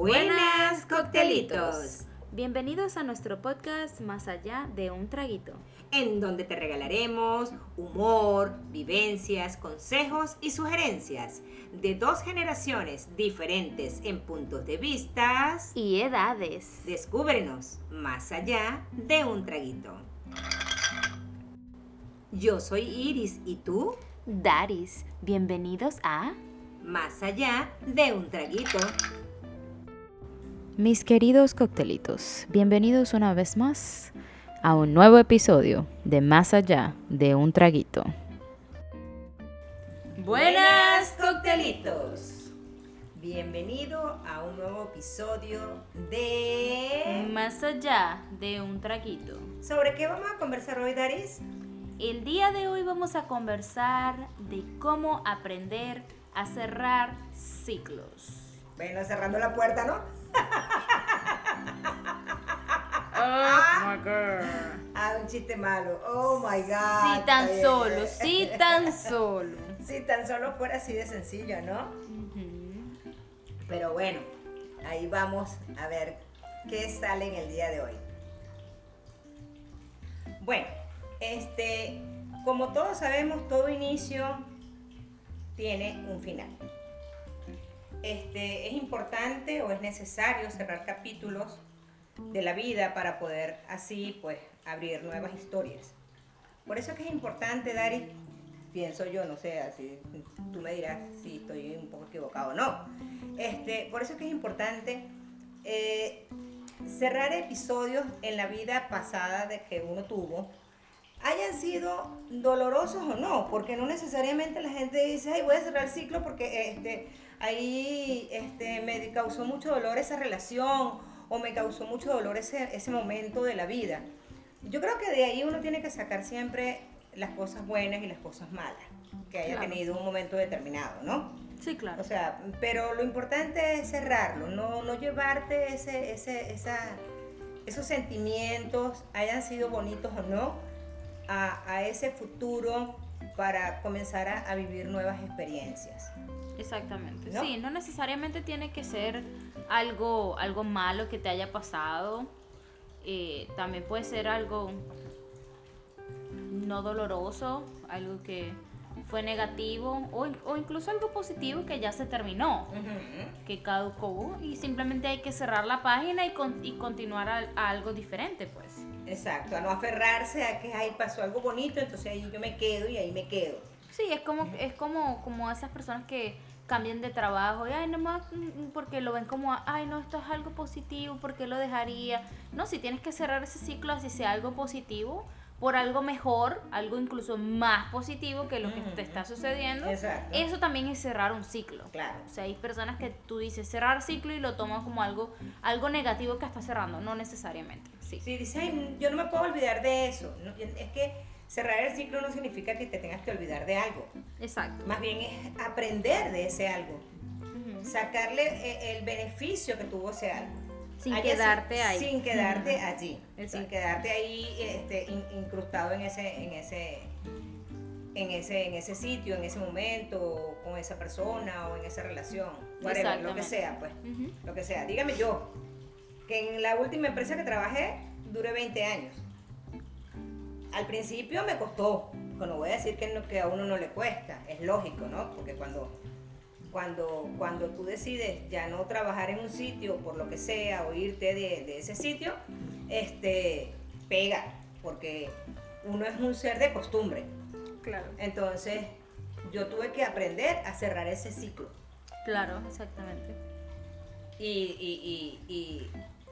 Buenas coctelitos. Bienvenidos a nuestro podcast Más allá de un traguito. En donde te regalaremos humor, vivencias, consejos y sugerencias de dos generaciones diferentes en puntos de vistas y edades. Descúbrenos más allá de un traguito. Yo soy Iris y tú, Daris. Bienvenidos a Más allá de un traguito. Mis queridos coctelitos, bienvenidos una vez más a un nuevo episodio de Más allá de un traguito. Buenas coctelitos. Bienvenido a un nuevo episodio de Más allá de un traguito. ¿Sobre qué vamos a conversar hoy, Daris? El día de hoy vamos a conversar de cómo aprender a cerrar ciclos. Bueno, cerrando la puerta, ¿no? Oh my god. Ah, un chiste malo. Oh my god. Sí, tan solo, sí, tan solo. Si tan solo fuera así de sencillo, ¿no? Pero bueno, ahí vamos a ver qué sale en el día de hoy. Bueno, este, como todos sabemos, todo inicio tiene un final. Este, es importante o es necesario cerrar capítulos de la vida para poder así pues abrir nuevas historias. Por eso es que es importante, Dari, pienso yo, no sé, así tú me dirás si estoy un poco equivocado o no. Este, por eso es que es importante eh, cerrar episodios en la vida pasada de que uno tuvo, hayan sido dolorosos o no, porque no necesariamente la gente dice, ay, voy a cerrar el ciclo porque este, ahí este, me causó mucho dolor esa relación o me causó mucho dolor ese, ese momento de la vida. Yo creo que de ahí uno tiene que sacar siempre las cosas buenas y las cosas malas que haya Claro. tenido un momento determinado, ¿no? Sí, claro. O sea, pero lo importante es cerrarlo, no, no llevarte ese, ese, esa, esos sentimientos, hayan sido bonitos o no, a, a ese futuro para comenzar a, a vivir nuevas experiencias. Exactamente. ¿No? Sí, no necesariamente tiene que ser algo, algo malo que te haya pasado. Eh, también puede ser algo no doloroso, algo que fue negativo o, o incluso algo positivo que ya se terminó, que caducó y simplemente hay que cerrar la página y, con- y continuar a, a algo diferente, pues. Exacto, a no aferrarse a que ahí pasó algo bonito, entonces ahí yo me quedo y ahí me quedo. Sí, es como, es como, como esas personas que cambian de trabajo y ay nomás mm, porque lo ven como ay no esto es algo positivo porque lo dejaría no si tienes que cerrar ese ciclo así sea algo positivo por algo mejor algo incluso más positivo que lo que te está sucediendo Exacto. eso también es cerrar un ciclo. Claro. o sea hay personas que tú dices cerrar ciclo y lo toman como algo algo negativo que está cerrando no necesariamente sí. Si dices, "Ay, yo no me puedo olvidar de eso, es que cerrar el ciclo no significa que te tengas que olvidar de algo. exacto. Más bien es aprender de ese algo, sacarle eh, el beneficio que tuvo ese algo. sin quedarte ahí. Sin quedarte allí, sin quedarte ahí este, in- incrustado en ese, en ese, en ese, en ese sitio, en ese momento, con esa persona o en esa relación, whatever, lo que sea, pues, lo que sea. Dígame yo, que en la última empresa que trabajé duré 20 años. Al principio me costó, no voy a decir que, no- que a uno no le cuesta, es lógico, ¿no? Porque cuando, cuando, cuando tú decides ya no trabajar en un sitio por lo que sea o irte de, de ese sitio, este, pega, porque uno es un ser de costumbre. claro Entonces, yo tuve que aprender a cerrar ese ciclo. claro exactamente Y, y- y-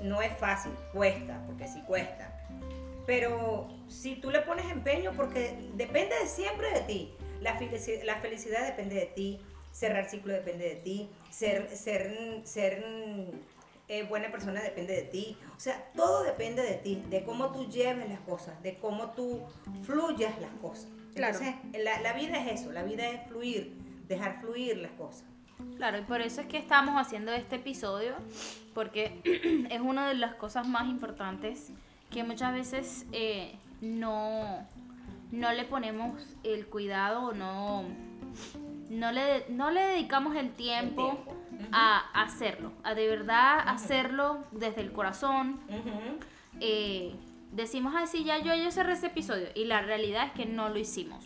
y no es fácil, cuesta, porque sí cuesta. Pero si tú le pones empeño, porque depende de siempre de ti. La, felici- la felicidad depende de ti, cerrar ciclo depende de ti, ser, ser, ser eh, buena persona depende de ti. O sea, todo depende de ti, de cómo tú lleves las cosas, de cómo tú fluyas las cosas. Claro. Entonces, la, la vida es eso, la vida es fluir, dejar fluir las cosas. Claro, y por eso es que estamos haciendo este episodio, porque es una de las cosas más importantes que muchas veces eh, no, no le ponemos el cuidado o no, no, le, no le dedicamos el tiempo, tiempo. a hacerlo, a de verdad hacerlo desde el corazón. Ujú. Eh, decimos así, ya yo, yo cerré ese episodio y la realidad es que no lo hicimos.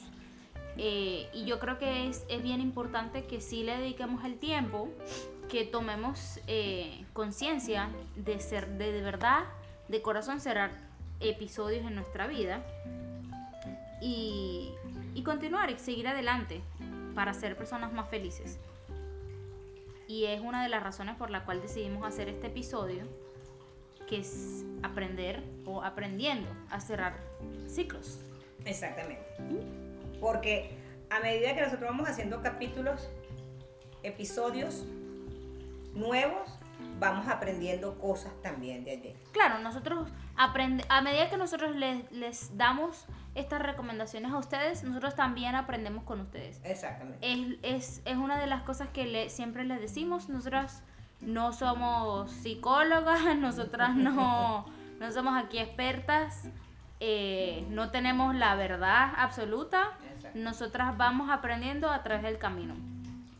Eh, y yo creo que es, es bien importante que sí le dediquemos el tiempo, que tomemos eh, conciencia de ser de, de verdad, de corazón, cerrar episodios en nuestra vida y, y continuar y seguir adelante para ser personas más felices. Y es una de las razones por la cual decidimos hacer este episodio, que es aprender o aprendiendo a cerrar ciclos. Exactamente. Porque a medida que nosotros vamos haciendo capítulos, episodios nuevos, vamos aprendiendo cosas también de allí. Claro, nosotros aprende, a medida que nosotros les, les damos estas recomendaciones a ustedes, nosotros también aprendemos con ustedes. Exactamente. Es, es, es una de las cosas que le, siempre les decimos, nosotras no somos psicólogas, nosotras no, no somos aquí expertas, eh, no tenemos la verdad absoluta, nosotras vamos aprendiendo a través del camino.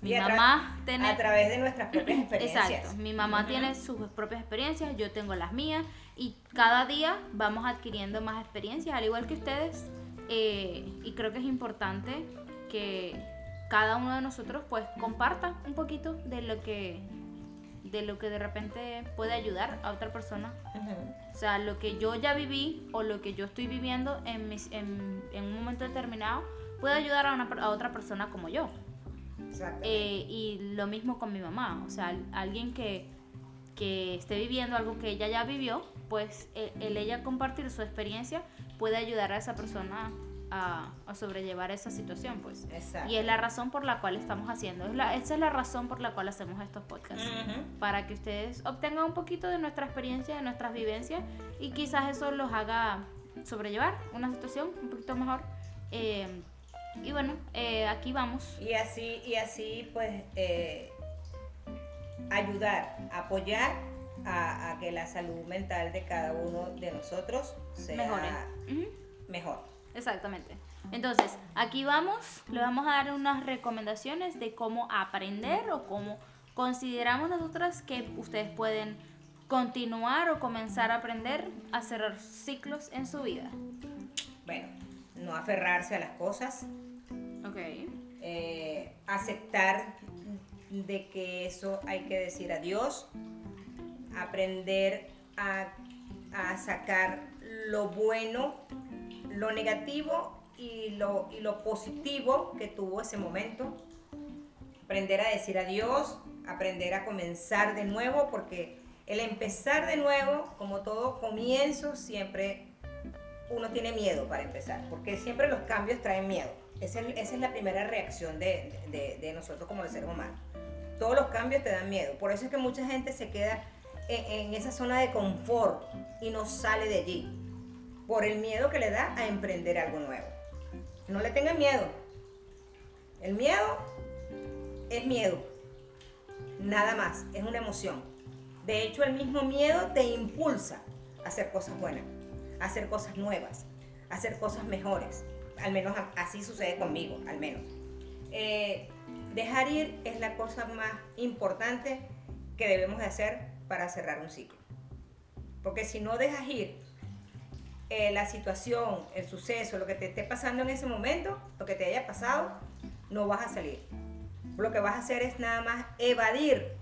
Mi mamá tiene... A través de nuestras propias experiencias. Exacto, mi mamá tiene sus propias experiencias, yo tengo las mías y cada día vamos adquiriendo más experiencias, al igual que ustedes. eh, y creo que es importante que cada uno de nosotros pues comparta un poquito de lo que de lo que de repente puede ayudar a otra persona. O sea, lo que yo ya viví o lo que yo estoy viviendo en, mis, en, en un momento determinado puede ayudar a, una, a otra persona como yo. Eh, y lo mismo con mi mamá, o sea, al- alguien que, que esté viviendo algo que ella ya vivió, pues el, el ella compartir su experiencia puede ayudar a esa persona a, a sobrellevar esa situación, pues. Exacto. Y es la razón por la cual estamos haciendo, es la- esa es la razón por la cual hacemos estos podcasts. Ujú. Para que ustedes obtengan un poquito de nuestra experiencia, de nuestras vivencias y quizás eso los haga sobrellevar una situación un poquito mejor. Eh, y bueno, eh, aquí vamos. Y así, y así pues eh, ayudar, apoyar a, a que la salud mental de cada uno de nosotros sea Mejore. Mejor. Exactamente. Entonces, aquí vamos, le vamos a dar unas recomendaciones de cómo aprender o cómo consideramos nosotras que ustedes pueden continuar o comenzar a aprender a cerrar ciclos en su vida. Bueno, no aferrarse a las cosas, Eh, aceptar de que eso hay que decir adiós, aprender a, a sacar lo bueno, lo negativo y lo, y lo positivo que tuvo ese momento, aprender a decir adiós, aprender a comenzar de nuevo, porque el empezar de nuevo, como todo comienzo, siempre uno tiene miedo para empezar, porque siempre los cambios traen miedo. Esa es, la primera reacción de, de- de nosotros como los seres humanos. Todos los cambios te dan miedo. Por eso es que mucha gente se queda en, en esa zona de confort y no sale de allí. Por el miedo que le da a emprender algo nuevo. No le tengan miedo. El miedo es miedo. Nada más. Es una emoción. De hecho, el mismo miedo te impulsa a hacer cosas buenas, a hacer cosas nuevas, a hacer cosas mejores. Al menos así sucede conmigo, al menos. Eh, dejar ir es la cosa más importante que debemos de hacer para cerrar un ciclo. Porque si no dejas ir eh, la situación, el suceso, lo que te esté pasando en ese momento, lo que te haya pasado, no vas a salir. Lo que vas a hacer es nada más evadir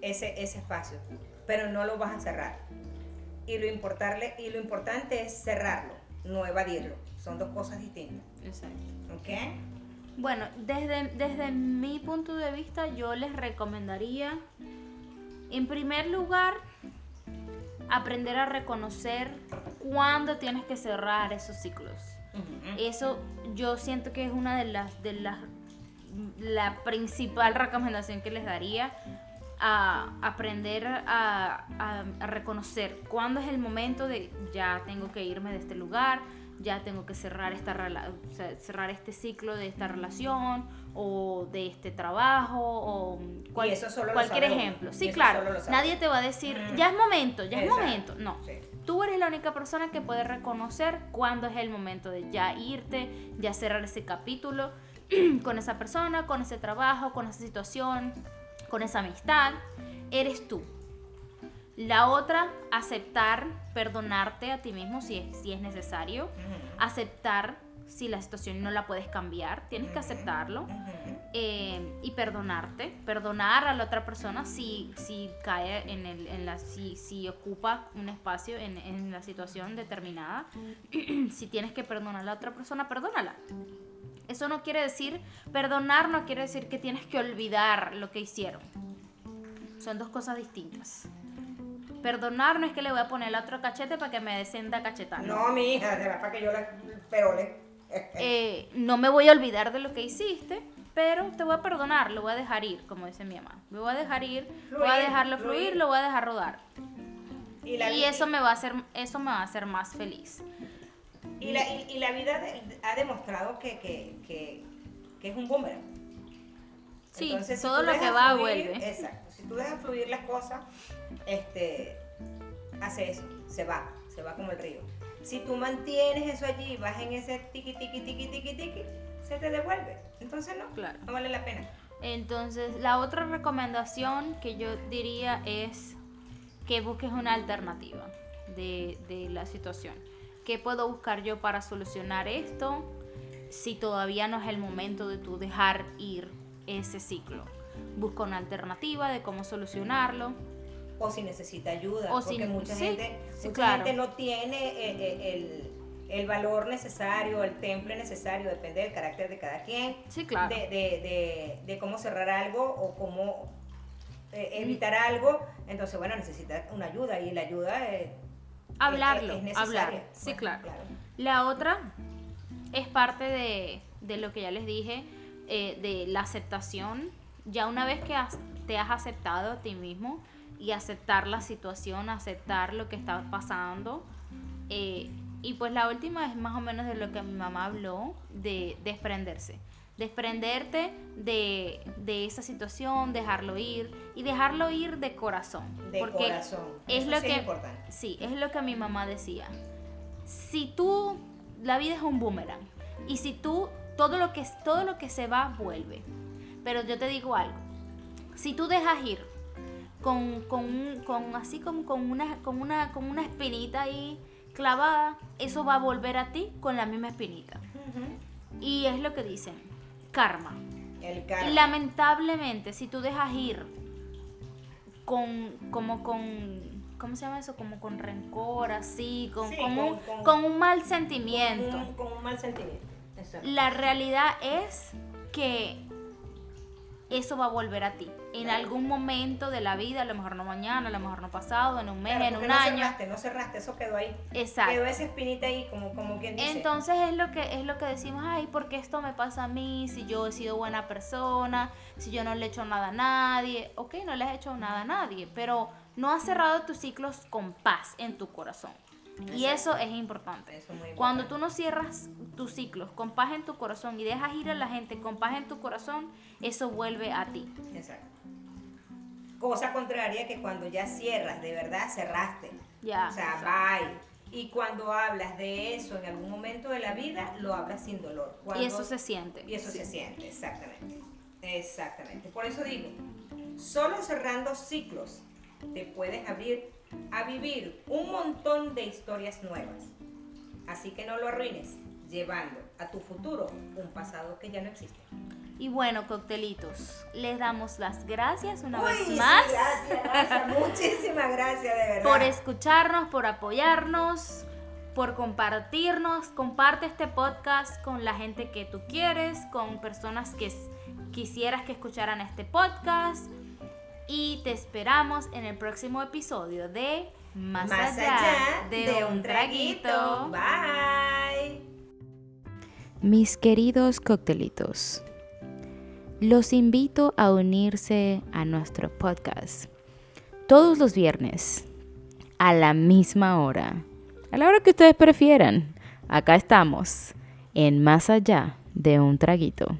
ese, ese espacio, pero no lo vas a cerrar. Y lo, y lo importante es cerrarlo, no evadirlo. Son dos cosas distintas. Exacto. ¿Ok? Bueno, desde, desde mi punto de vista, yo les recomendaría, en primer lugar, aprender a reconocer cuándo tienes que cerrar esos ciclos. Eso yo siento que es una de las, de las, la principal recomendación que les daría a aprender a, a- a reconocer cuándo es el momento de ya tengo que irme de este lugar, ya tengo que cerrar esta rela- o sea, cerrar este ciclo de esta relación o de este trabajo o cual- eso solo lo cualquier uno. ejemplo. Sí, eso claro, solo lo sabe nadie te va a decir, Mm. ya es momento, ya es Exacto. momento. No, Sí. Tú eres la única persona que puede reconocer cuándo es el momento de ya irte, ya cerrar ese capítulo con esa persona, con ese trabajo, con esa situación. con esa amistad, eres tú. La otra, aceptar, perdonarte a ti mismo si es, si es necesario. Aceptar si la situación no la puedes cambiar, tienes que aceptarlo. Eh, y perdonarte, perdonar a la otra persona si, si cae en, el, en la, si, si ocupa un espacio en, en la situación determinada. si tienes que perdonar a la otra persona, perdónala. Eso no quiere decir, perdonar no quiere decir que tienes que olvidar lo que hicieron. Son dos cosas distintas. Perdonar no es que le voy a poner el otro cachete para que me descienda cachetar. No, mi hija, será para que yo la perole. Eh, no me voy a olvidar de lo que hiciste, pero te voy a perdonar, lo voy a dejar ir, como dice mi mamá. Lo voy a dejar ir, voy a dejarlo fluir, lo voy a dejar rodar. Y, eso me va a hacer, eso me va a hacer más feliz. Y la, y, la vida ha demostrado que, que, que, que, es un boomerang. Sí, todo lo que va vuelve. Exacto. Si tú dejas fluir las cosas, este, hace eso, se va, se va como el río. Si tú mantienes eso allí, vas en ese tiki, tiki, tiki, tiki, tiki, se te devuelve. Entonces no, claro. no vale la pena. Entonces, la otra recomendación que yo diría es que busques una alternativa de, de la situación. ¿Qué puedo buscar yo para solucionar esto si todavía no es el momento de tú dejar ir ese ciclo? Busca una alternativa de cómo solucionarlo. O si necesita ayuda, porque mucha, gente, mucha gente no tiene eh, eh, el, valor necesario, el temple necesario, depende del carácter de cada quien, de, cómo cerrar algo o cómo eh, evitar algo, entonces bueno, necesita una ayuda y la ayuda es, hablarlo, hablar, sí, claro. La otra es parte de, lo que ya les dije, de la aceptación, ya una vez que te has aceptado a ti mismo, y aceptar la situación, aceptar lo que está pasando. Eh, y pues la última es más o menos de lo que mi mamá habló, de desprenderse. Desprenderte de, de esa situación, dejarlo ir y dejarlo ir de corazón. De porque corazón. Es lo que, es Sí, es lo que mi mamá decía. Si tú, la vida es un boomerang. Y si tú, todo lo que, todo lo que se va, vuelve. Pero yo te digo algo. Si tú dejas ir con, con, así como con una, con, una, con una espinita ahí clavada, eso va a volver a ti con la misma espinita. Y es lo que dicen, karma. El karma. Lamentablemente, si tú dejas ir con, como con, ¿cómo se llama eso? Como con rencor, así, con, con, un, mal sentimiento. Con un, mal sentimiento. La realidad es que eso va a volver a ti. En algún momento de la vida, a lo mejor no mañana, a lo mejor no pasado, en un mes, en un no año. Cerraste, no cerraste, eso quedó ahí. Exacto. Quedó esa espinita ahí, como, como quien dice. Entonces es lo que es lo que decimos, ay, ¿por qué esto me pasa a mí? Si yo he sido buena persona, si yo no le he hecho nada a nadie. Ok, no le has hecho nada a nadie, pero no has cerrado tus ciclos con paz en tu corazón. Y eso es importante. Cuando tú no cierras tus ciclos con paz en tu corazón y dejas ir a la gente con paz en tu corazón, eso vuelve a ti. Exacto. Cosa contraria que cuando ya cierras, de verdad cerraste. Ya. O sea, bye. Y cuando hablas de eso en algún momento de la vida, lo hablas sin dolor. y eso se siente. Y eso se siente, exactamente. Exactamente. Por eso digo, solo cerrando ciclos te puedes abrir a vivir un montón de historias nuevas. Así que no lo arruines, llevando a tu futuro un pasado que ya no existe. Y bueno, coctelitos, les damos las gracias una vez más. Gracias, gracias, muchísimas gracias, de verdad. Por escucharnos, por apoyarnos, por compartirnos. Comparte este podcast con la gente que tú quieres, con personas que quisieras que escucharan este podcast y te esperamos en el próximo episodio de Más, allá, de, un traguito. Bye. Mis queridos coctelitos, los invito a unirse a nuestro podcast todos los viernes a la misma hora, a la hora que ustedes prefieran. Acá estamos en Más allá de un traguito.